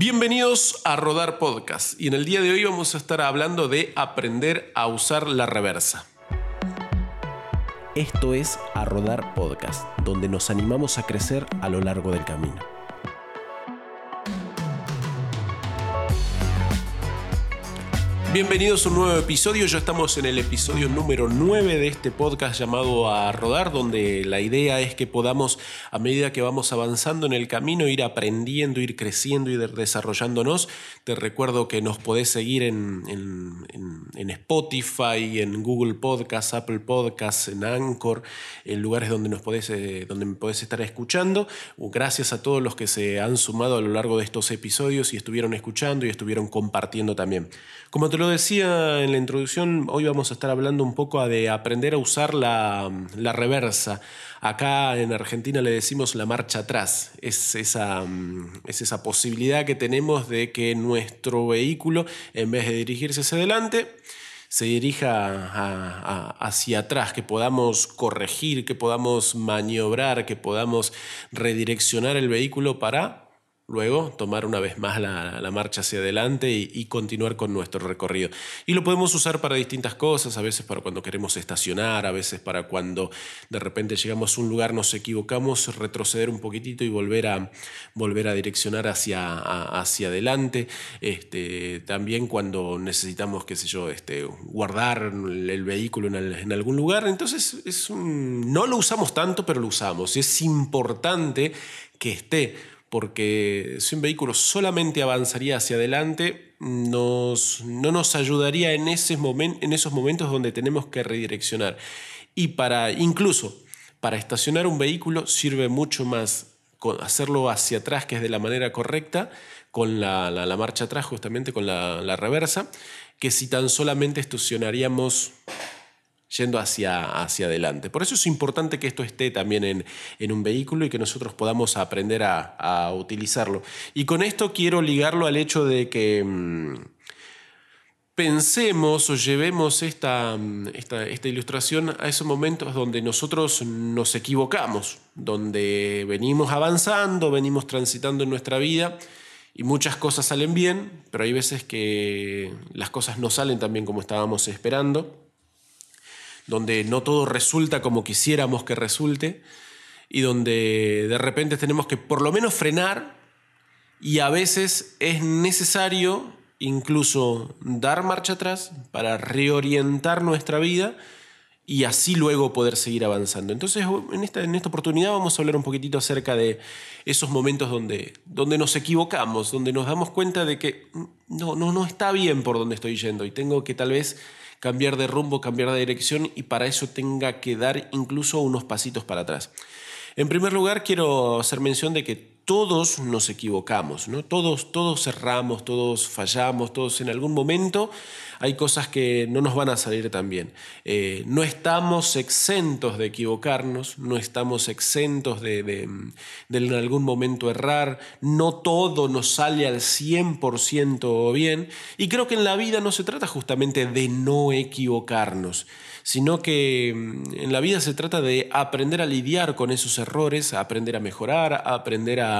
Bienvenidos a Rodar Podcast y en el día de hoy vamos a estar hablando de aprender a usar la reversa. Esto es A Rodar Podcast, donde nos animamos a crecer a lo largo del camino. Bienvenidos a un nuevo episodio, ya estamos en el episodio número 9 de este podcast llamado A Rodar, donde la idea es que podamos, a medida que vamos avanzando en el camino, ir aprendiendo, ir creciendo y desarrollándonos. Te recuerdo que nos podés seguir en, Spotify, en Google Podcasts, Apple Podcasts, en Anchor, en lugares donde, nos podés, eh, donde me podés estar escuchando. Gracias a todos los que se han sumado a lo largo de estos episodios y estuvieron escuchando y estuvieron compartiendo también. Como te lo decía en la introducción, hoy vamos a estar hablando un poco de aprender a usar la, reversa. Acá en Argentina le decimos la marcha atrás. Es esa, es esa posibilidad que tenemos de que nuestro vehículo, en vez de dirigirse hacia adelante, se dirija hacia atrás, que podamos corregir, que podamos maniobrar, que podamos redireccionar el vehículo para Luego, tomar una vez más la, marcha hacia adelante y, continuar con nuestro recorrido. Y lo podemos usar para distintas cosas, a veces para cuando queremos estacionar, a veces para cuando de repente llegamos a un lugar, nos equivocamos, retroceder un poquitito y volver a, volver a direccionar hacia, hacia adelante. Este, también cuando necesitamos, qué sé yo, este, guardar el vehículo en, algún lugar. Entonces, es no lo usamos tanto, pero lo usamos. Es importante que esté porque si un vehículo solamente avanzaría hacia adelante, no nos ayudaría en, esos momentos donde tenemos que redireccionar. Y para, incluso, para estacionar un vehículo sirve mucho más hacerlo hacia atrás, que es de la manera correcta, con la, marcha atrás, justamente con la reversa, que si tan solamente estacionaríamos yendo hacia, hacia adelante. Por eso es importante que esto esté también en, un vehículo y que nosotros podamos aprender a, utilizarlo. Y con esto quiero ligarlo al hecho de que mm, pensemos o llevemos esta, mm, esta, esta, ilustración a esos momentos donde nosotros nos equivocamos, donde venimos avanzando, venimos transitando en nuestra vida. Y muchas cosas salen bien, pero hay veces que las cosas no salen tan bien como estábamos esperando donde no todo resulta como quisiéramos que resulte y donde de repente tenemos que por lo menos frenar y a veces es necesario incluso dar marcha atrás para reorientar nuestra vida y así luego poder seguir avanzando. Entonces, en esta, en esta oportunidad vamos a hablar un poquitito acerca de esos momentos donde, donde nos equivocamos, donde nos damos cuenta de que no, no, no está bien por donde estoy yendo y tengo que tal vez cambiar de rumbo, cambiar de dirección y para eso tenga que dar incluso unos pasitos para atrás. En primer lugar, quiero hacer mención de que todos nos equivocamos, ¿no? Todos, todos cerramos, todos fallamos, todos en algún momento hay cosas que no nos van a salir tan bien. Eh, no estamos exentos de equivocarnos, no estamos exentos de, en algún momento errar, no todo nos sale al 100% bien y creo que en la vida no se trata justamente de no equivocarnos sino que mm, en la vida se trata de aprender a lidiar con esos errores, aprender a mejorar, aprender a,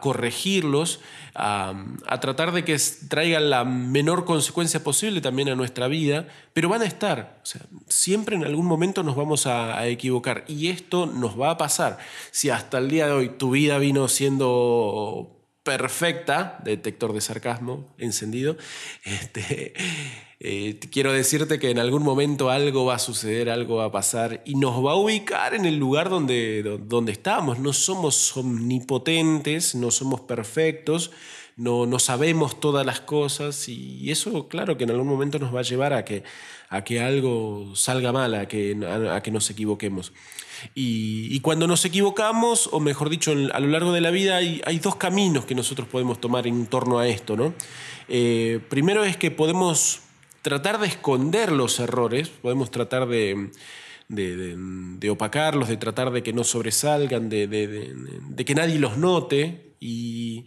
corregirlos, a, tratar de que traigan la menor consecuencia posible también a nuestra vida, pero van a estar, siempre en algún momento nos vamos a, equivocar y esto nos va a pasar. Si hasta el día de hoy tu vida vino siendo perfecta, detector de sarcasmo encendido, este, eh, quiero decirte que en algún momento algo va a suceder, algo va a pasar y nos va a ubicar en el lugar donde, donde estamos. No somos omnipotentes, no somos perfectos, no, no sabemos todas las cosas y eso claro que en algún momento nos va a llevar a que, a que algo salga mal, a que, a, que nos equivoquemos. Y, cuando nos equivocamos, o mejor dicho, a lo largo de la vida hay, dos caminos que nosotros podemos tomar en torno a esto. ¿no? Eh, primero es que podemos tratar de esconder los errores, podemos tratar de, de, opacarlos, de tratar de que no sobresalgan, de, que nadie los note. Y,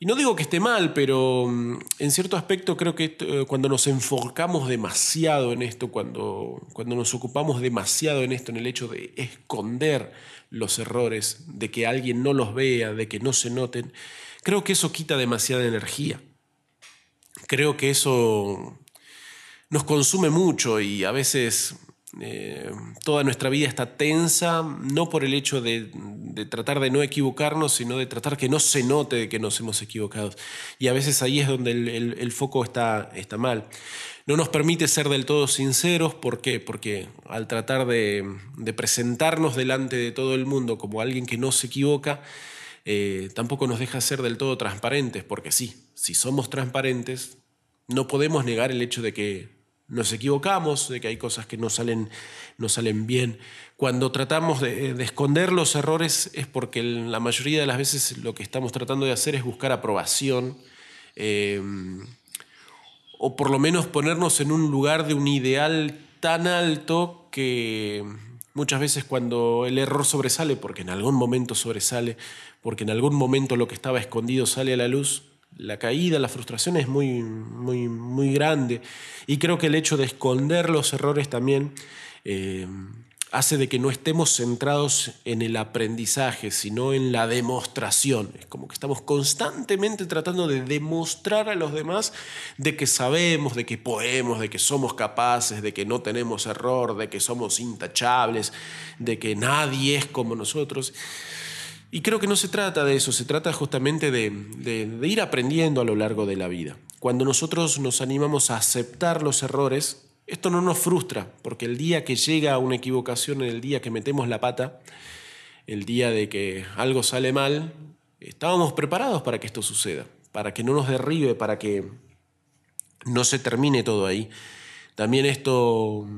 no digo que esté mal, pero mm, en cierto aspecto creo que eh, cuando nos enfocamos demasiado en esto, cuando, cuando nos ocupamos demasiado en esto, en el hecho de esconder los errores, de que alguien no los vea, de que no se noten, creo que eso quita demasiada energía. Creo que eso nos consume mucho y a veces eh, toda nuestra vida está tensa, no por el hecho de, tratar de no equivocarnos, sino de tratar que no se note que nos hemos equivocado. Y a veces ahí es donde el, foco está, está mal. No nos permite ser del todo sinceros, ¿por qué? Porque al tratar de, presentarnos delante de todo el mundo como alguien que no se equivoca, eh, tampoco nos deja ser del todo transparentes, porque sí, si somos transparentes, no podemos negar el hecho de que nos equivocamos, de que hay cosas que no salen, no salen bien. Cuando tratamos de, esconder los errores es porque la mayoría de las veces lo que estamos tratando de hacer es buscar aprobación eh, o por lo menos ponernos en un lugar de un ideal tan alto que muchas veces cuando el error sobresale, porque en algún momento sobresale, porque en algún momento lo que estaba escondido sale a la luz, la caída, la frustración es muy, muy, muy grande. Y creo que el hecho de esconder los errores también eh, hace de que no estemos centrados en el aprendizaje, sino en la demostración. Es como que estamos constantemente tratando de demostrar a los demás de que sabemos, de que podemos, de que somos capaces, de que no tenemos error, de que somos intachables, de que nadie es como nosotros. Y creo que no se trata de eso, se trata justamente de, ir aprendiendo a lo largo de la vida. Cuando nosotros nos animamos a aceptar los errores, esto no nos frustra, porque el día que llega una equivocación, el día que metemos la pata, el día de que algo sale mal, estábamos preparados para que esto suceda, para que no nos derribe, para que no se termine todo ahí. También esto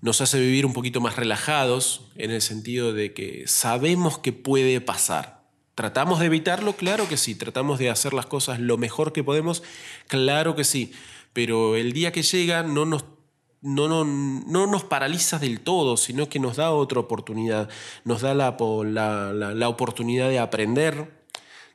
nos hace vivir un poquito más relajados en el sentido de que sabemos que puede pasar. ¿Tratamos de evitarlo? Claro que sí. ¿Tratamos de hacer las cosas lo mejor que podemos? Claro que sí. Pero el día que llega no nos, no, no, no nos paraliza del todo, sino que nos da otra oportunidad. Nos da la, la, la oportunidad de aprender,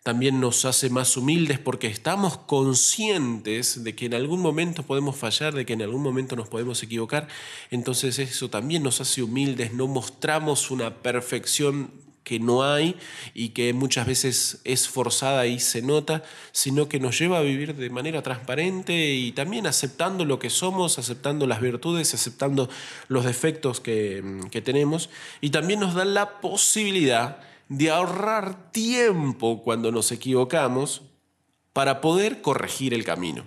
también nos hace más humildes porque estamos conscientes de que en algún momento podemos fallar, de que en algún momento nos podemos equivocar. Entonces eso también nos hace humildes, no mostramos una perfección que no hay y que muchas veces es forzada y se nota, sino que nos lleva a vivir de manera transparente y también aceptando lo que somos, aceptando las virtudes, aceptando los defectos que, que tenemos y también nos da la posibilidad de ahorrar tiempo cuando nos equivocamos para poder corregir el camino.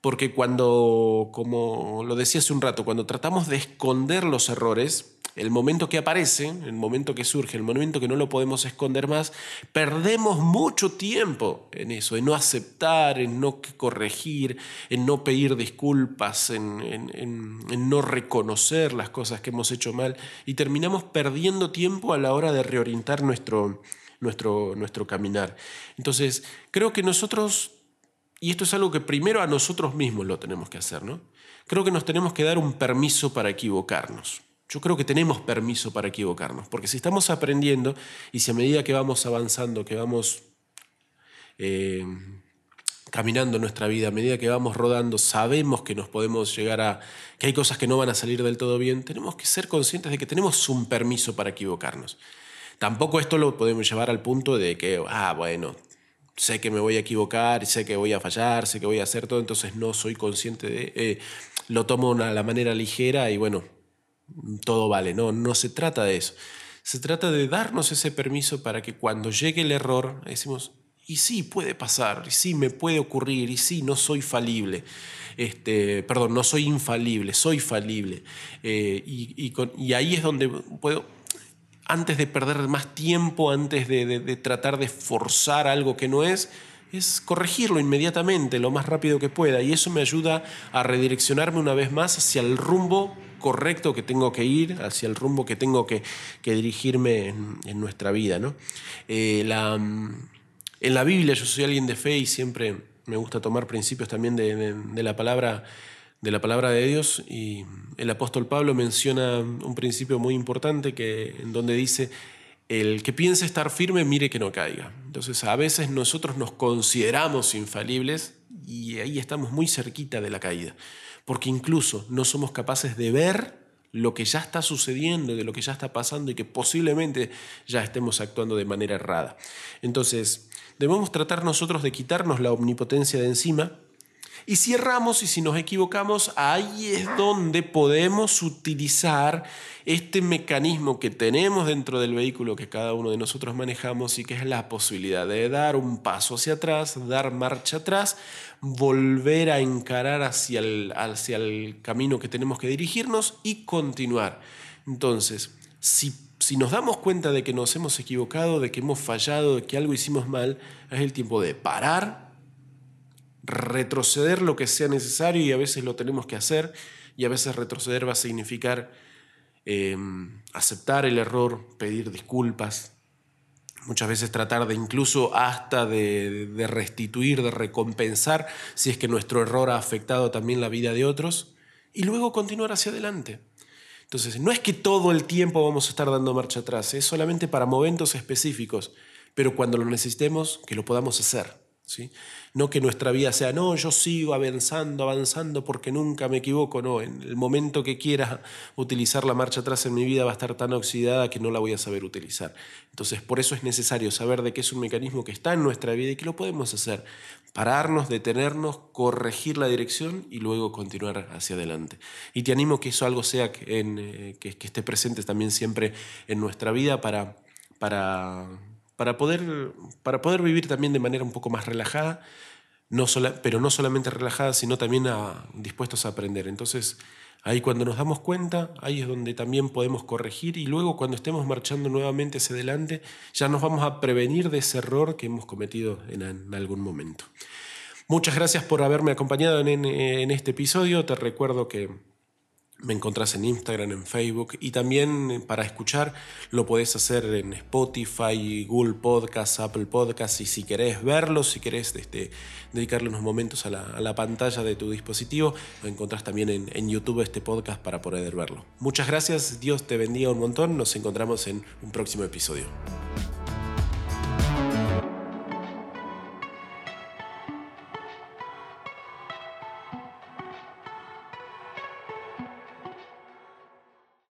Porque cuando, como lo decía hace un rato, cuando tratamos de esconder los errores, el momento que aparece, el momento que surge, el momento que no lo podemos esconder más, perdemos mucho tiempo en eso, en no aceptar, en no corregir, en no pedir disculpas, en, no reconocer las cosas que hemos hecho mal y terminamos perdiendo tiempo a la hora de reorientar nuestro, nuestro, nuestro caminar. Entonces, creo que nosotros, y esto es algo que primero a nosotros mismos lo tenemos que hacer, ¿no? Creo que nos tenemos que dar un permiso para equivocarnos. Yo creo que tenemos permiso para equivocarnos, porque si estamos aprendiendo y si a medida que vamos avanzando, que vamos eh, caminando nuestra vida, a medida que vamos rodando, sabemos que nos podemos llegar a, que hay cosas que no van a salir del todo bien, tenemos que ser conscientes de que tenemos un permiso para equivocarnos. Tampoco esto lo podemos llevar al punto de que, ah, bueno, sé que me voy a equivocar, sé que voy a fallar, sé que voy a hacer todo, entonces no soy consciente de, eh, lo tomo a la manera ligera y bueno, todo vale. No, no se trata de eso. Se trata de darnos ese permiso para que cuando llegue el error, decimos, y sí, puede pasar, y sí, me puede ocurrir, y sí, no soy falible. Este, perdón, no soy infalible, soy falible. Eh, y, ahí es donde puedo, antes de perder más tiempo, antes de tratar de forzar algo que no es, es corregirlo inmediatamente, lo más rápido que pueda. Y eso me ayuda a redireccionarme una vez más hacia el rumbo correcto que tengo que ir, hacia el rumbo que tengo que, dirigirme en, nuestra vida. ¿no? Eh, la, en la Biblia yo soy alguien de fe y siempre me gusta tomar principios también de, la palabra de la palabra de Dios y el apóstol Pablo menciona un principio muy importante que en donde dice el que piense estar firme mire que no caiga. Entonces a veces nosotros nos consideramos infalibles y ahí estamos muy cerquita de la caída, porque incluso no somos capaces de ver lo que ya está sucediendo, de lo que ya está pasando y que posiblemente ya estemos actuando de manera errada. Entonces, debemos tratar nosotros de quitarnos la omnipotencia de encima y si erramos y si nos equivocamos, ahí es donde podemos utilizar este mecanismo que tenemos dentro del vehículo que cada uno de nosotros manejamos y que es la posibilidad de dar un paso hacia atrás, dar marcha atrás, volver a encarar hacia el, hacia el camino que tenemos que dirigirnos y continuar. Entonces, si, si nos damos cuenta de que nos hemos equivocado, de que hemos fallado, de que algo hicimos mal, es el tiempo de parar retroceder lo que sea necesario y a veces lo tenemos que hacer y a veces retroceder va a significar em, aceptar el error, pedir disculpas, muchas veces tratar de incluso hasta de, de, restituir, de recompensar si es que nuestro error ha afectado también la vida de otros y luego continuar hacia adelante. Entonces, no es que todo el tiempo vamos a estar dando marcha atrás, es solamente para momentos específicos, pero cuando lo necesitemos, que lo podamos hacer. No que nuestra vida sea, no, yo sigo avanzando, avanzando porque nunca me equivoco, no, en el momento que quiera utilizar la marcha atrás en mi vida va a estar tan oxidada que no la voy a saber utilizar. Entonces, por eso es necesario saber de que es un mecanismo que está en nuestra vida y que lo podemos hacer. Pararnos, detenernos, corregir la dirección y luego continuar hacia adelante. Y te animo que eso algo sea que, eh, que, que esté presente también siempre en nuestra vida para, para para poder, para poder vivir también de manera un poco más relajada, no pero no solamente relajada, sino también dispuestos a aprender. Entonces, ahí cuando nos damos cuenta, ahí es donde también podemos corregir y luego cuando estemos marchando nuevamente hacia adelante, ya nos vamos a prevenir de ese error que hemos cometido en, algún momento. Muchas gracias por haberme acompañado en, en este episodio. Te recuerdo que me encontrás en Instagram, en Facebook y también eh, para escuchar lo podés hacer en Spotify, Google Podcasts, Apple Podcasts y si querés verlo, si querés este, dedicarle unos momentos a la, pantalla de tu dispositivo, lo encontrás también en YouTube este podcast para poder verlo. Muchas gracias, Dios te bendiga un montón, nos encontramos en un próximo episodio.